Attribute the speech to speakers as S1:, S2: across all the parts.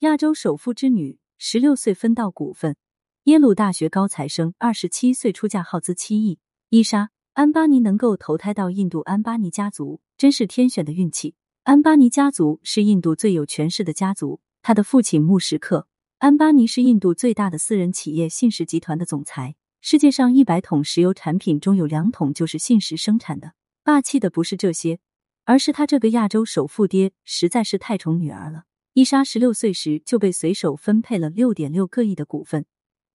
S1: 亚洲首富之女，十六岁分到股份。耶鲁大学高材生，二十七岁出嫁，耗资七亿。伊莎·安巴尼能够投胎到印度安巴尼家族，真是天选的运气。安巴尼家族是印度最有权势的家族，他的父亲穆什克·安巴尼是印度最大的私人企业信实集团的总裁。世界上一百桶石油产品中有两桶就是信实生产的。霸气的不是这些，而是他这个亚洲首富爹实在是太宠女儿了。伊莎十六岁时就被随手分配了六点六个亿的股份。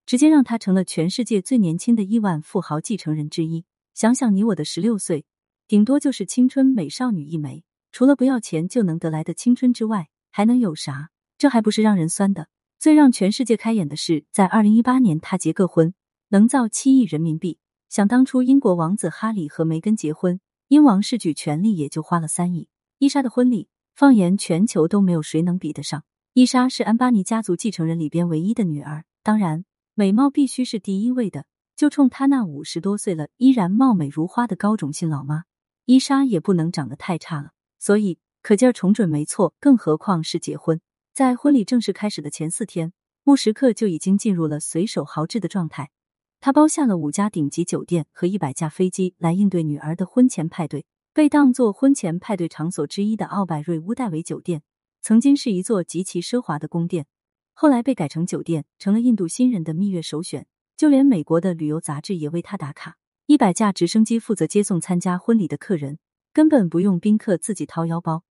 S1: 直接让他成了全世界最年轻的亿万富豪继承人之一。想想你我的十六岁，顶多就是青春美少女一枚，除了不要钱就能得来的青春之外，还能有啥？这还不是让人酸的。最让全世界开眼的是，在二零一八年他结个婚，能造七亿人民币。想当初英国王子哈里和梅根结婚，英王世举权力也就花了三亿。伊莎的婚礼，放眼全球都没有谁能比得上。伊莎是安巴尼家族继承人里边唯一的女儿，当然。美貌必须是第一位的，就冲她那五十多岁了依然貌美如花的高种姓老妈，伊莎也不能长得太差了。所以可劲儿宠准没错，更何况是结婚。在婚礼正式开始的前四天，穆什克就已经进入了随手豪掷的状态。他包下了五家顶级酒店和一百架飞机来应对女儿的婚前派对。被当作婚前派对场所之一的奥百瑞乌戴维酒店，曾经是一座极其奢华的宫殿。后来被改成酒店，成了印度新人的蜜月首选。就连美国的旅游杂志也为他打卡。一百架直升机负责接送参加婚礼的客人，根本不用宾客自己掏腰包。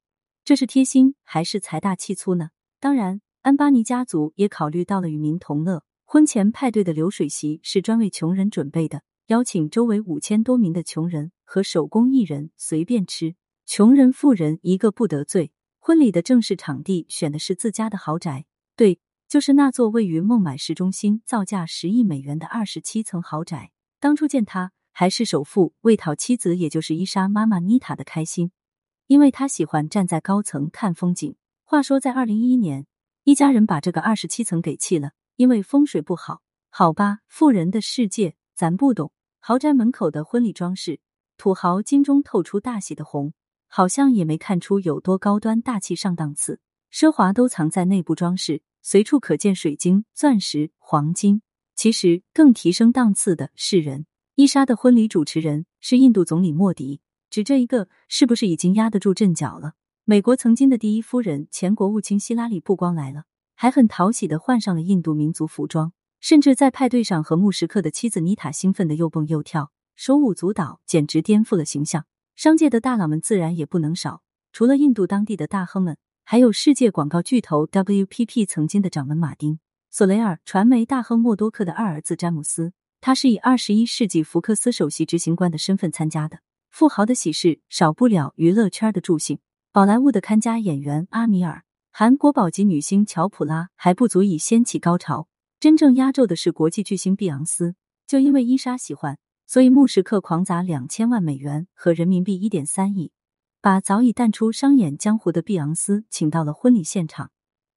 S1: 这是贴心还是财大气粗呢？当然，安巴尼家族也考虑到了与民同乐。婚前派对的流水席是专为穷人准备的，邀请周围五千多名的穷人和手工艺人随便吃，穷人富人一个不得罪。婚礼的正式场地选的是自家的豪宅，对。就是那座位于孟买市中心、造价十亿美元的二十七层豪宅。当初见他还是首富，为讨妻子也就是伊莎妈妈妮塔的开心，因为他喜欢站在高层看风景。话说在二零一一年，一家人把这个二十七层给弃了，因为风水不好。好吧，富人的世界咱不懂。豪宅门口的婚礼装饰，土豪金中透出大喜的红，好像也没看出有多高端大气上档次，奢华都藏在内部装饰。随处可见水晶、钻石、黄金。其实更提升档次的是人。伊莎的婚礼主持人是印度总理莫迪，只这一个，是不是已经压得住阵脚了？美国曾经的第一夫人、前国务卿希拉里不光来了，还很讨喜的换上了印度民族服装，甚至在派对上和穆什克的妻子妮塔兴奋的又蹦又跳，手舞足蹈，简直颠覆了形象。商界的大佬们自然也不能少，除了印度当地的大亨们。还有世界广告巨头 WPP 曾经的掌门马丁·索雷尔，传媒大亨默多克的二儿子詹姆斯，他是以二十一世纪福克斯首席执行官的身份参加的。富豪的喜事少不了娱乐圈的助兴，宝莱坞的看家演员阿米尔，韩国宝级女星乔普拉还不足以掀起高潮，真正压轴的是国际巨星碧昂斯。就因为伊莎喜欢，所以穆什克狂砸两千万美元和人民币一点三亿。把早已淡出商演江湖的碧昂斯请到了婚礼现场，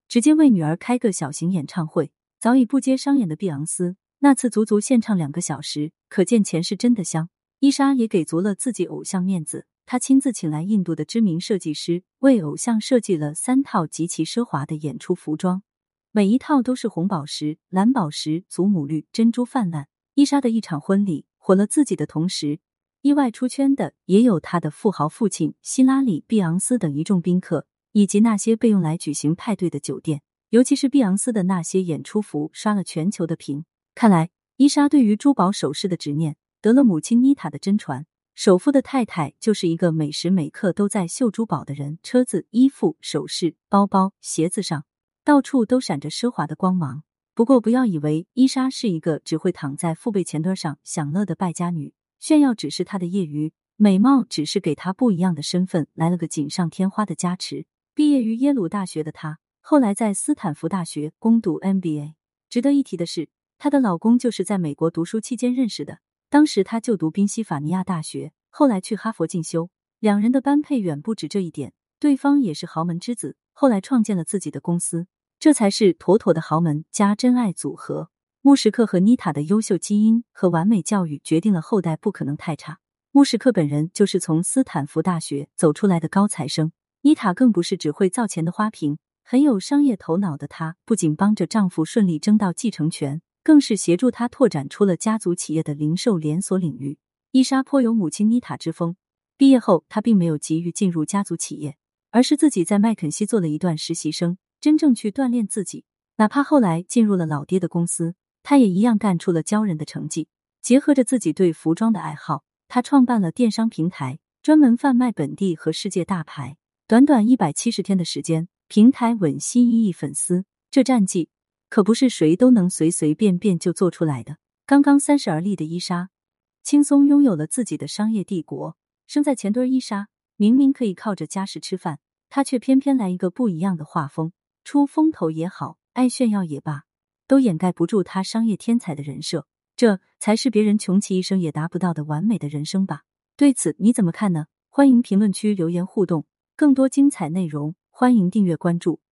S1: 直接为女儿开个小型演唱会。早已不接商演的碧昂斯那次足足献唱两个小时，可见钱是真的香。伊莎也给足了自己偶像面子，她亲自请来印度的知名设计师，为偶像设计了三套极其奢华的演出服装，每一套都是红宝石、蓝宝石、祖母绿、珍珠泛滥。伊莎的一场婚礼火了自己的同时。意外出圈的也有他的富豪父亲希拉里、碧昂斯等一众宾客，以及那些被用来举行派对的酒店。尤其是碧昂斯的那些演出服，刷了全球的屏。看来伊莎对于珠宝首饰的执念得了母亲妮塔的真传。首富的太太就是一个每时每刻都在秀珠宝的人，车子、衣服、首饰、包包、鞋子上到处都闪着奢华的光芒。不过，不要以为伊莎是一个只会躺在父辈前端上享乐的败家女。炫耀只是她的业余，美貌只是给她不一样的身份来了个锦上添花的加持。毕业于耶鲁大学的她，后来在斯坦福大学攻读 MBA。值得一提的是，她的老公就是在美国读书期间认识的，当时他就读宾夕法尼亚大学，后来去哈佛进修。两人的般配远不止这一点，对方也是豪门之子，后来创建了自己的公司，这才是妥妥的豪门加真爱组合。穆什克和妮塔的优秀基因和完美教育决定了后代不可能太差。穆什克本人就是从斯坦福大学走出来的高材生，妮塔更不是只会造钱的花瓶，很有商业头脑的她，不仅帮着丈夫顺利争到继承权，更是协助他拓展出了家族企业的零售连锁领域。伊莎颇有母亲妮塔之风。毕业后，她并没有急于进入家族企业，而是自己在麦肯锡做了一段实习生，真正去锻炼自己。哪怕后来进入了老爹的公司，他也一样干出了骄人的成绩。结合着自己对服装的爱好，他创办了电商平台，专门贩卖本地和世界大牌。短短一百七十天的时间，平台稳吸一亿粉丝，这战绩可不是谁都能随随便便就做出来的。刚刚三十而立的伊莎，轻松拥有了自己的商业帝国。生在前堆伊莎，明明可以靠着家世吃饭，她却偏偏来一个不一样的画风。出风头也好，爱炫耀也罢，都掩盖不住他商业天才的人设。这才是别人穷其一生也达不到的完美的人生吧？对此你怎么看呢？欢迎评论区留言互动。更多精彩内容，欢迎订阅关注。